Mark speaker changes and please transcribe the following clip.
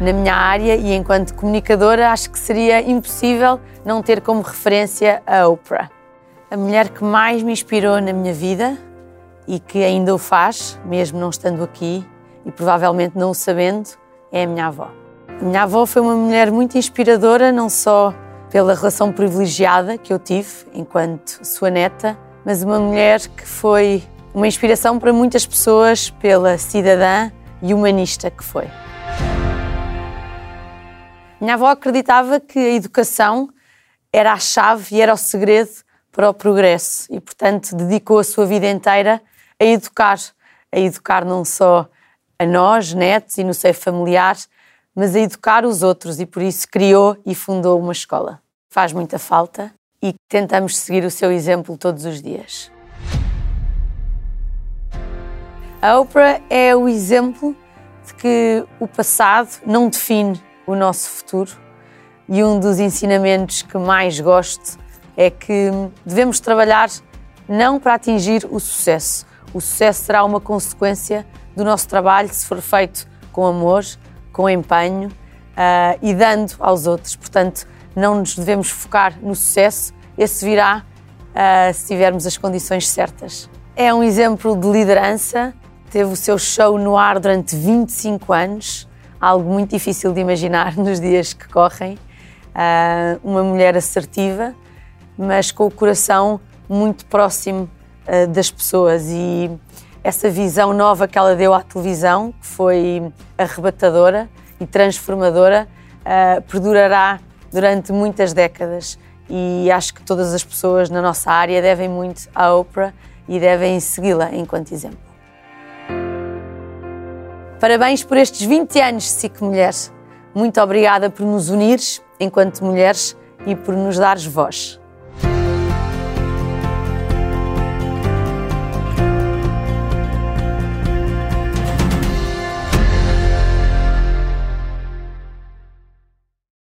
Speaker 1: na minha área e enquanto comunicadora acho que seria impossível não ter como referência a Oprah. A mulher que mais me inspirou na minha vida e que ainda o faz, mesmo não estando aqui e provavelmente não o sabendo, é a minha avó. A minha avó foi uma mulher muito inspiradora, não só pela relação privilegiada que eu tive enquanto sua neta, mas uma mulher que foi uma inspiração para muitas pessoas pela cidadã e humanista que foi. Minha avó acreditava que a educação era a chave e era o segredo para o progresso e, portanto, dedicou a sua vida inteira a educar, a educar não só a nós, netos e no seio familiar, mas a educar os outros e por isso criou e fundou uma escola. Faz muita falta e tentamos seguir o seu exemplo todos os dias. A Oprah é o exemplo de que o passado não define o nosso futuro e um dos ensinamentos que mais gosto é que devemos trabalhar não para atingir o sucesso. O sucesso será uma consequência do nosso trabalho se for feito com amor, com empenho uh, e dando aos outros. Portanto, não nos devemos focar no sucesso, esse virá uh, se tivermos as condições certas. É um exemplo de liderança teve o seu show no ar durante 25 anos, algo muito difícil de imaginar nos dias que correm. Uh, uma mulher assertiva, mas com o coração muito próximo uh, das pessoas e essa visão nova que ela deu à televisão, que foi arrebatadora e transformadora, uh, perdurará durante muitas décadas e acho que todas as pessoas na nossa área devem muito à Oprah e devem segui-la enquanto exemplo. Parabéns por estes 20 anos, SIC Mulheres. Muito obrigada por nos unires enquanto mulheres e por nos dares voz.